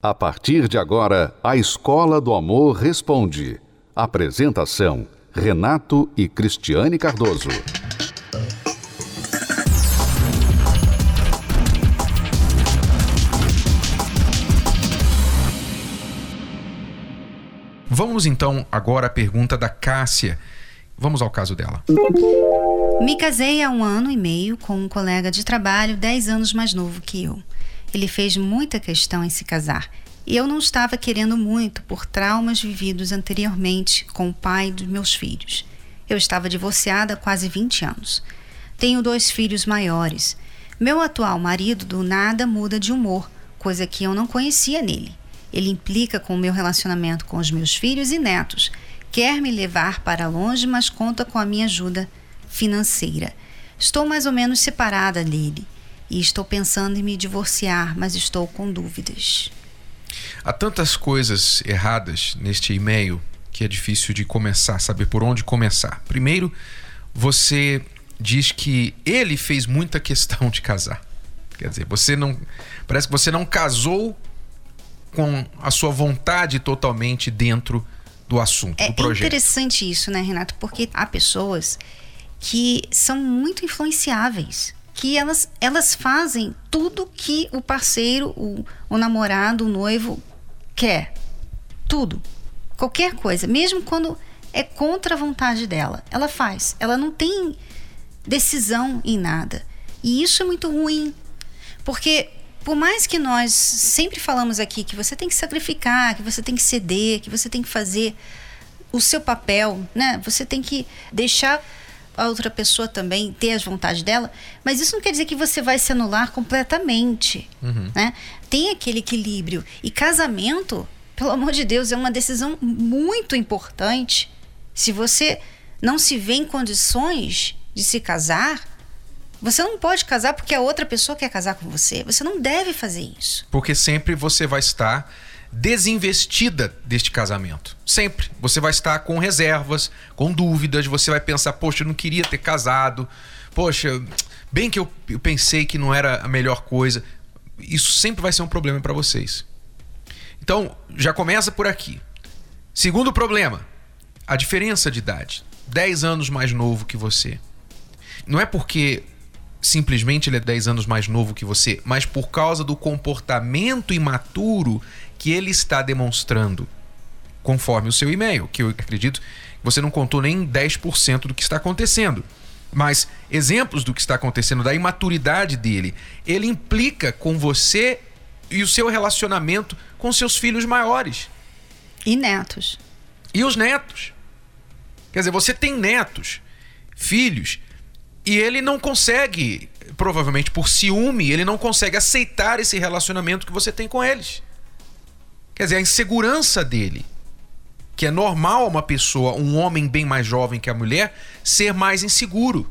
A partir de agora, a Escola do Amor Responde. Apresentação: Renato e Cristiane Cardoso. Vamos então agora à pergunta da Cássia. Vamos ao caso dela. Me casei há um ano e meio com um colega de trabalho 10 anos mais novo que eu. Ele fez muita questão em se casar. E eu não estava querendo muito por traumas vividos anteriormente com o pai dos meus filhos. Eu estava divorciada há quase 20 anos. Tenho dois filhos maiores. Meu atual marido do nada muda de humor, coisa que eu não conhecia nele. Ele implica com o meu relacionamento com os meus filhos e netos. Quer me levar para longe, mas conta com a minha ajuda financeira. Estou mais ou menos separada dele e estou pensando em me divorciar, mas estou com dúvidas. Há tantas coisas erradas neste e-mail que é difícil de começar, saber por onde começar. Primeiro, você diz que ele fez muita questão de casar. Quer dizer, você não. Parece que você não casou com a sua vontade totalmente dentro do assunto, é do projeto. É interessante isso, né, Renato? Porque há pessoas que são muito influenciáveis que elas, elas fazem tudo que o parceiro, o, o namorado, o noivo quer. Tudo. Qualquer coisa. Mesmo quando é contra a vontade dela. Ela faz. Ela não tem decisão em nada. E isso é muito ruim. Porque por mais que nós sempre falamos aqui que você tem que sacrificar, que você tem que ceder, que você tem que fazer o seu papel, né? Você tem que deixar a outra pessoa também ter as vontades dela, mas isso não quer dizer que você vai se anular completamente, uhum. né? Tem aquele equilíbrio. E casamento, pelo amor de Deus, é uma decisão muito importante. Se você não se vê em condições de se casar, você não pode casar porque a outra pessoa quer casar com você. Você não deve fazer isso. Porque sempre você vai estar desinvestida deste casamento. Sempre. Você vai estar com reservas, com dúvidas, você vai pensar, poxa, eu não queria ter casado. Poxa, bem que eu, eu pensei que não era a melhor coisa. Isso sempre vai ser um problema para vocês. Então, já começa por aqui. Segundo problema, a diferença de idade. 10 anos mais novo que você. Não é porque simplesmente ele é 10 anos mais novo que você, mas por causa do comportamento imaturo que ele está demonstrando, conforme o seu e-mail, que eu acredito que você não contou nem 10% do que está acontecendo. Mas exemplos do que está acontecendo, da imaturidade dele, ele implica com você e o seu relacionamento com seus filhos maiores. E netos. E os netos. Quer dizer, você tem netos, filhos, e ele não consegue, provavelmente por ciúme, ele não consegue aceitar esse relacionamento que você tem com eles. Quer dizer, a insegurança dele, que é normal uma pessoa, um homem bem mais jovem que a mulher, ser mais inseguro.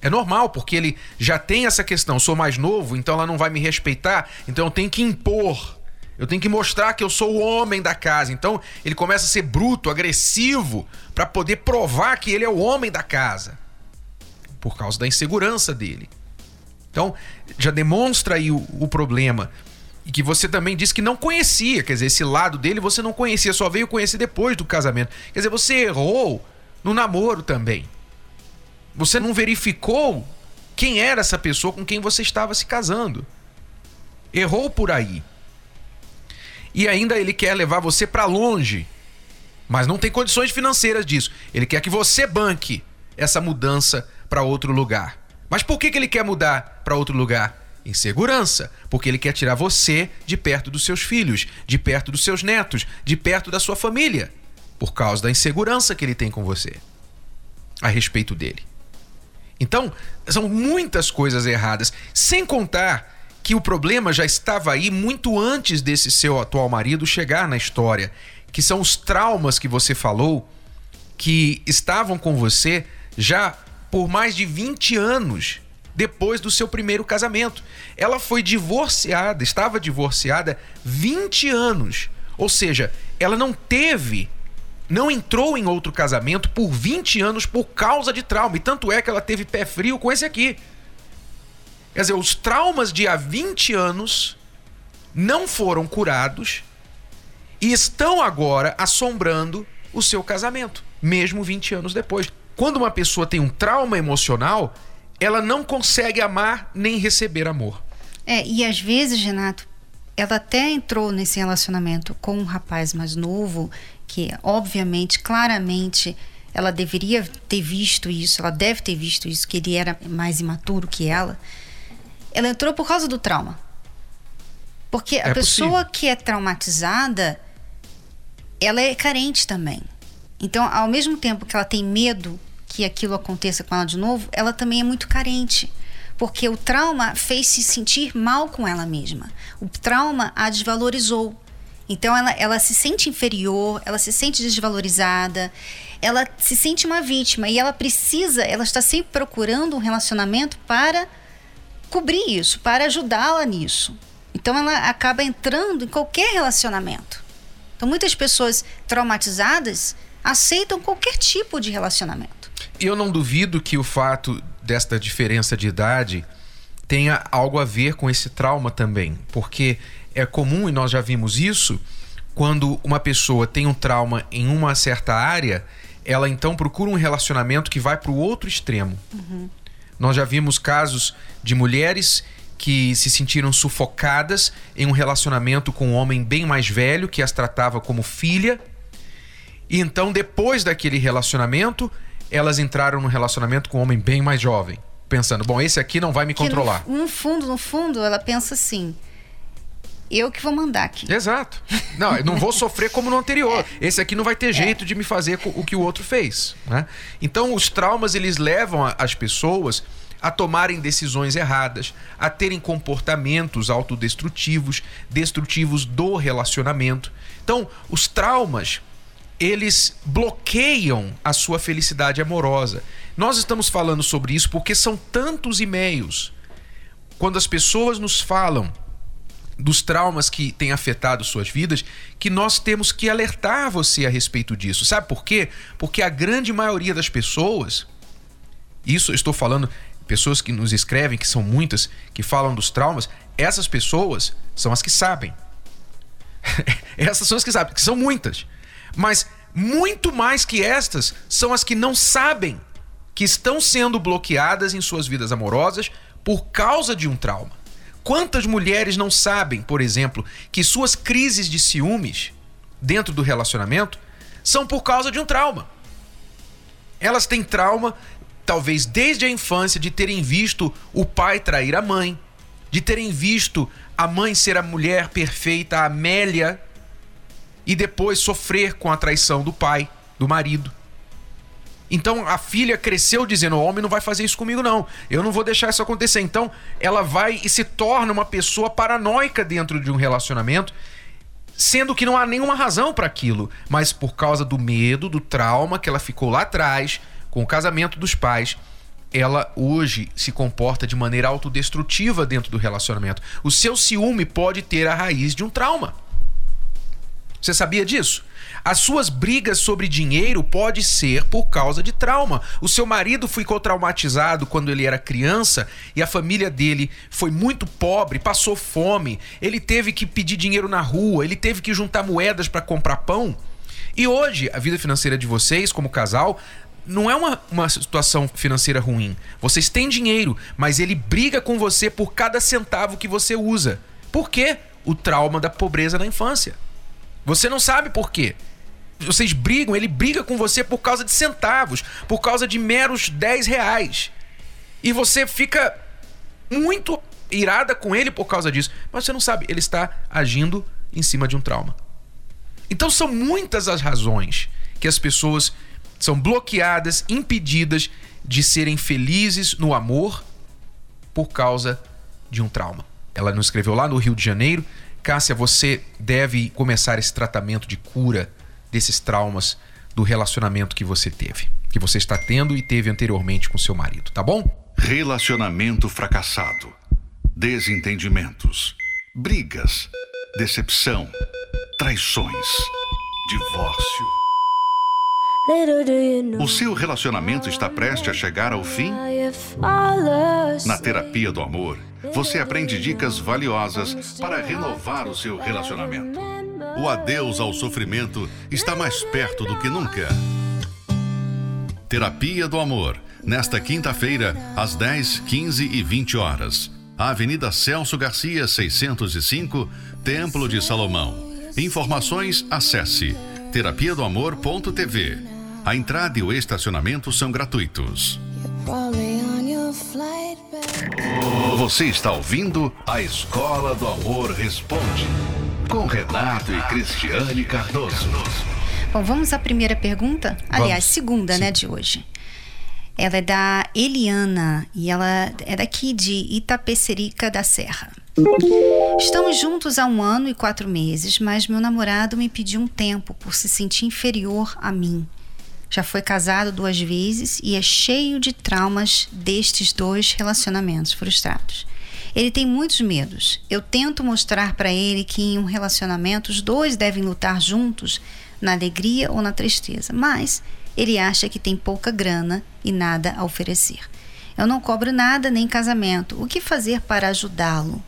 É normal, porque ele já tem essa questão, sou mais novo, então ela não vai me respeitar, então eu tenho que impor. Eu tenho que mostrar que eu sou o homem da casa. Então ele começa a ser bruto, agressivo, para poder provar que ele é o homem da casa. Por causa da insegurança dele. Então já demonstra aí o, o problema e que você também disse que não conhecia, quer dizer, esse lado dele você não conhecia, só veio conhecer depois do casamento. Quer dizer, você errou no namoro também. Você não verificou quem era essa pessoa com quem você estava se casando. Errou por aí. E ainda ele quer levar você para longe. Mas não tem condições financeiras disso. Ele quer que você banque essa mudança para outro lugar. Mas por que, que ele quer mudar para outro lugar? Insegurança, porque ele quer tirar você de perto dos seus filhos, de perto dos seus netos, de perto da sua família, por causa da insegurança que ele tem com você a respeito dele. Então, são muitas coisas erradas, sem contar que o problema já estava aí muito antes desse seu atual marido chegar na história, que são os traumas que você falou que estavam com você já por mais de 20 anos depois do seu primeiro casamento. Ela foi divorciada, estava divorciada 20 anos. Ou seja, ela não teve, não entrou em outro casamento por 20 anos por causa de trauma. E tanto é que ela teve pé frio com esse aqui. Quer dizer, os traumas de há 20 anos não foram curados e estão agora assombrando o seu casamento, mesmo 20 anos depois. Quando uma pessoa tem um trauma emocional, ela não consegue amar nem receber amor. É, e às vezes, Renato, ela até entrou nesse relacionamento com um rapaz mais novo, que obviamente, claramente, ela deveria ter visto isso, ela deve ter visto isso, que ele era mais imaturo que ela. Ela entrou por causa do trauma. Porque a É pessoa possível. que é traumatizada, ela é carente também. Então, ao mesmo tempo que ela tem medo que aquilo aconteça com ela de novo, ela também é muito carente. Porque o trauma fez se sentir mal com ela mesma. O trauma a desvalorizou. Então ela, ela se sente inferior, ela se sente desvalorizada, ela se sente uma vítima e ela precisa, ela está sempre procurando um relacionamento para cobrir isso, para ajudá-la nisso. Então ela acaba entrando em qualquer relacionamento. Então muitas pessoas traumatizadas aceitam qualquer tipo de relacionamento. Eu não duvido que o fato desta diferença de idade tenha algo a ver com esse trauma também, porque é comum e nós já vimos isso quando uma pessoa tem um trauma em uma certa área, ela então procura um relacionamento que vai para o outro extremo. Nós já vimos casos de mulheres que se sentiram sufocadas em um relacionamento com um homem bem mais velho que as tratava como filha. E então, depois daquele relacionamento, elas entraram num relacionamento com um homem bem mais jovem, pensando: bom, esse aqui não vai me Que no- controlar. no fundo, no fundo, ela pensa assim: eu que vou mandar aqui. Exato. Não, eu não vou sofrer como no anterior. Esse aqui não vai ter jeito de me fazer o que o outro fez. Né? Então, os traumas eles levam as pessoas a tomarem decisões erradas, a terem comportamentos autodestrutivos, destrutivos do relacionamento. Então, os traumas eles bloqueiam a sua felicidade amorosa. Nós estamos falando sobre isso porque são tantos e-mails. Quando as pessoas nos falam dos traumas que têm afetado suas vidas, que nós temos que alertar você a respeito disso. Sabe por quê? Porque a grande maioria das pessoas, isso eu estou falando, pessoas que nos escrevem, que são muitas, que falam dos traumas, essas pessoas são as que sabem. essas são as que sabem, que são muitas. Mas muito mais que estas são as que não sabem que estão sendo bloqueadas em suas vidas amorosas por causa de um trauma. Quantas mulheres não sabem, por exemplo, que suas crises de ciúmes dentro do relacionamento são por causa de um trauma? Elas têm trauma, talvez desde a infância, de terem visto o pai trair a mãe, de terem visto a mãe ser a mulher perfeita, a Amélia, e depois sofrer com a traição do pai, do marido. Então a filha cresceu dizendo: o homem não vai fazer isso comigo, não. Eu não vou deixar isso acontecer. Então ela vai e se torna uma pessoa paranoica dentro de um relacionamento, sendo que não há nenhuma razão para aquilo, mas por causa do medo, do trauma que ela ficou lá atrás, com o casamento dos pais, ela hoje se comporta de maneira autodestrutiva dentro do relacionamento. O seu ciúme pode ter a raiz de um trauma. Você sabia disso? As suas brigas sobre dinheiro pode ser por causa de trauma. O seu marido ficou traumatizado quando ele era criança e a família dele foi muito pobre, passou fome, ele teve que pedir dinheiro na rua, ele teve que juntar moedas para comprar pão. E hoje, a vida financeira de vocês, como casal, não é uma, uma situação financeira ruim. Vocês têm dinheiro, mas ele briga com você por cada centavo que você usa. Por quê? O trauma da pobreza na infância. Você não sabe por quê. Vocês brigam, ele briga com você por causa de centavos, por causa de meros 10 reais. E você fica muito irada com ele por causa disso. Mas você não sabe, ele está agindo em cima de um trauma. Então são muitas as razões que as pessoas são bloqueadas, impedidas de serem felizes no amor por causa de um trauma. Ela nos escreveu lá no Rio de Janeiro. Cássia, você deve começar esse tratamento de cura desses traumas do relacionamento que você teve, que você está tendo e teve anteriormente com seu marido, tá bom? Relacionamento fracassado. Desentendimentos. Brigas. Decepção. Traições. Divórcio. O seu relacionamento está prestes a chegar ao fim? Na terapia do amor, você aprende dicas valiosas para renovar o seu relacionamento. O adeus ao sofrimento está mais perto do que nunca. Terapia do Amor, nesta quinta-feira, às 10, 15 e 20 horas. Avenida Celso Garcia, 605, Templo de Salomão. Informações, acesse terapia do amor.tv. A entrada e o estacionamento são gratuitos. Você está ouvindo a Escola do Amor Responde com Renato e Cristiane Cardoso. Bom, vamos à primeira pergunta? Aliás, segunda, Sim. né, de hoje. Ela é da Eliana e ela é daqui de Itapecerica da Serra. Estamos juntos há um ano e quatro meses, mas meu namorado me pediu um tempo por se sentir inferior a mim. Já foi casado duas vezes e é cheio de traumas destes dois relacionamentos frustrados. Ele tem muitos medos. Eu tento mostrar para ele que em um relacionamento os dois devem lutar juntos na alegria ou na tristeza, mas ele acha que tem pouca grana e nada a oferecer. Eu não cobro nada nem casamento. O que fazer para ajudá-lo?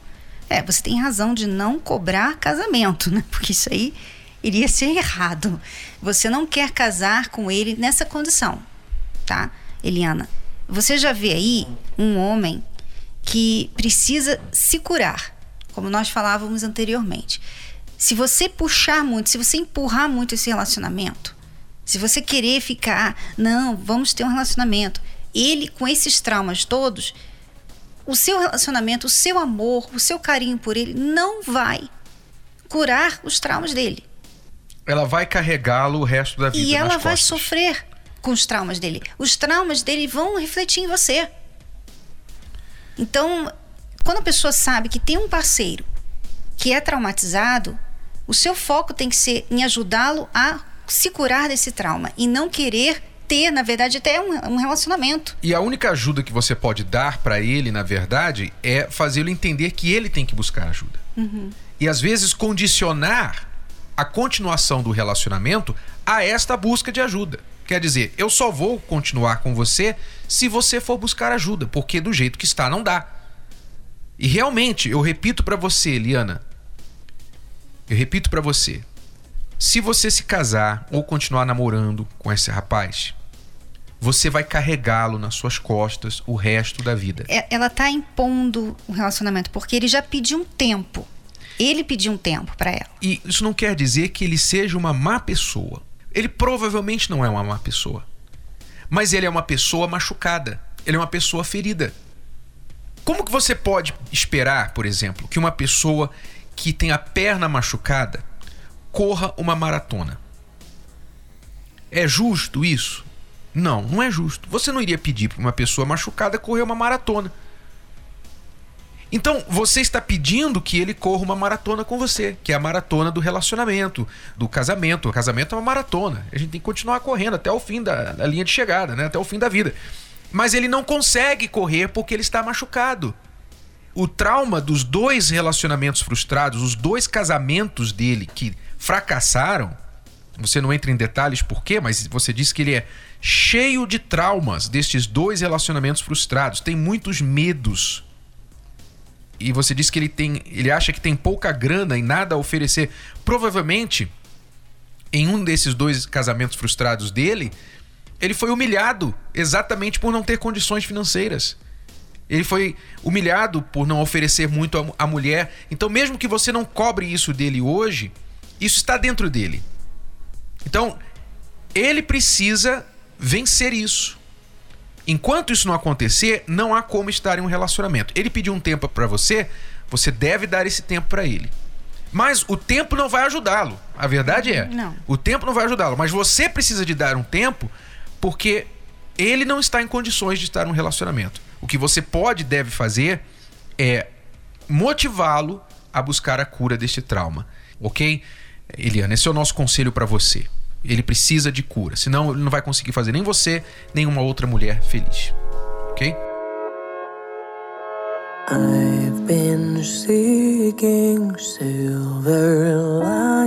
É, você tem razão de não cobrar casamento, né? Porque isso aí iria ser errado. Você não quer casar com ele nessa condição, tá? Eliana, você já vê aí um homem que precisa se curar, como nós falávamos anteriormente. Se você puxar muito, se você empurrar muito esse relacionamento, se você querer ficar, não, vamos ter um relacionamento, ele com esses traumas todos, o seu relacionamento, o seu amor, o seu carinho por ele não vai curar os traumas dele. Ela vai carregá-lo o resto da vida. E ela vai sofrer com os traumas dele. Os traumas dele vão refletir em você. Então, quando a pessoa sabe que tem um parceiro que é traumatizado, o seu foco tem que ser em ajudá-lo a se curar desse trauma e não querer ter, na verdade, até um, um relacionamento. E a única ajuda que você pode dar para ele, na verdade, é fazê-lo entender que ele tem que buscar ajuda. Uhum. E às vezes condicionar a continuação do relacionamento a esta busca de ajuda. Quer dizer, eu só vou continuar com você se você for buscar ajuda, porque do jeito que está não dá. E realmente, eu repito para você, Liana, eu repito para você, se você se casar ou continuar namorando com esse rapaz, você vai carregá-lo nas suas costas o resto da vida. É, ela tá impondo o relacionamento porque ele já pediu um tempo. Ele pediu um tempo para ela. E isso não quer dizer que ele seja uma má pessoa. Ele provavelmente não é uma má pessoa. Mas ele é uma pessoa machucada. Ele é uma pessoa ferida. Como que você pode esperar, por exemplo, que uma pessoa que tem a perna machucada corra uma maratona? É justo isso? Não, não é justo. Você não iria pedir para uma pessoa machucada correr uma maratona. Então, você está pedindo que ele corra uma maratona com você, que é a maratona do relacionamento, do casamento. O casamento é uma maratona. A gente tem que continuar correndo até o fim da, da linha de chegada, né? até o fim da vida. Mas ele não consegue correr porque ele está machucado. O trauma dos dois relacionamentos frustrados, os dois casamentos dele que fracassaram, você não entra em detalhes por quê, mas você disse que ele é cheio de traumas destes dois relacionamentos frustrados, tem muitos medos. E você disse que ele tem, ele acha que tem pouca grana e nada a oferecer. Provavelmente, em um desses dois casamentos frustrados dele, ele foi humilhado exatamente por não ter condições financeiras. Ele foi humilhado por não oferecer muito à mulher. Então, mesmo que você não cobre isso dele hoje, isso está dentro dele. Então, ele precisa vencer isso. Enquanto isso não acontecer, não há como estar em um relacionamento. Ele pediu um tempo para você, você deve dar esse tempo para ele. Mas o tempo não vai ajudá-lo. A verdade é, não. o tempo não vai ajudá-lo, mas você precisa de dar um tempo porque ele não está em condições de estar em um relacionamento. O que você pode e deve fazer é motivá-lo a buscar a cura deste trauma, OK? Eliana, esse é o nosso conselho para você. Ele precisa de cura, senão ele não vai conseguir fazer nem você, nem uma outra mulher feliz. Ok? I've been seeking silver linings,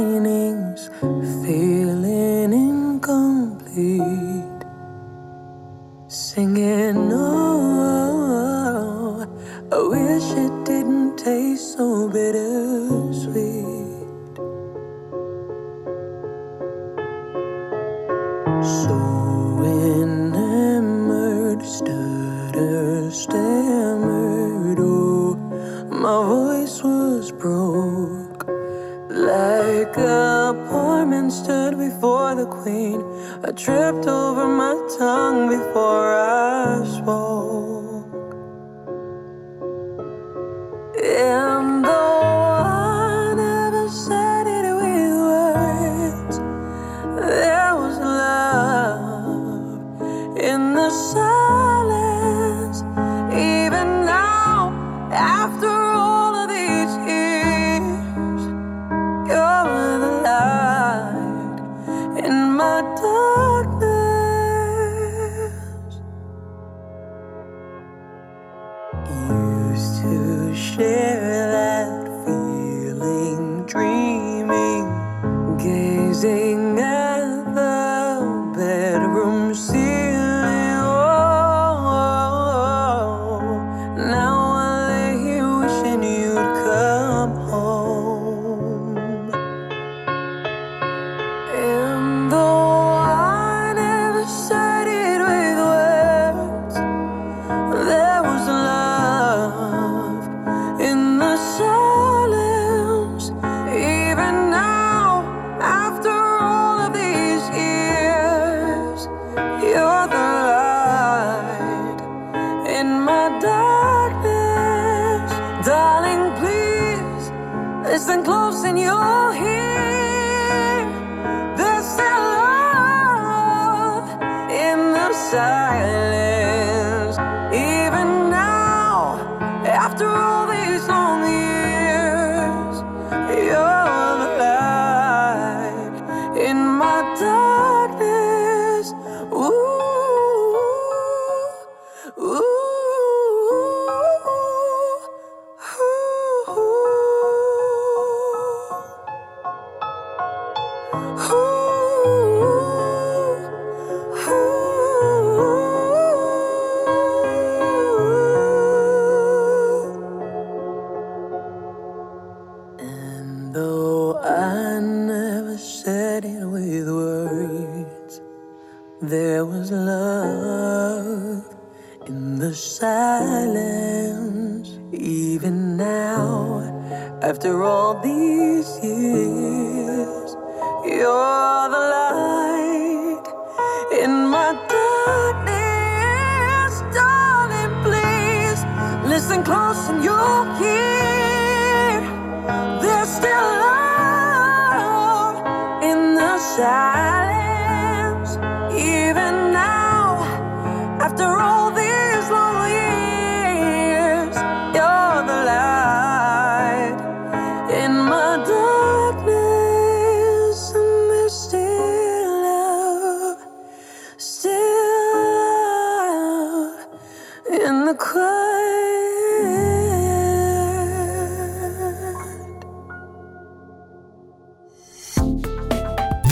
Like a poor man stood before the queen, I tripped over my tongue before I spoke. in the silence. Even now, after all these years, you're the light in my darkness, darling. Please listen close and you'll hear there's still love in the silence.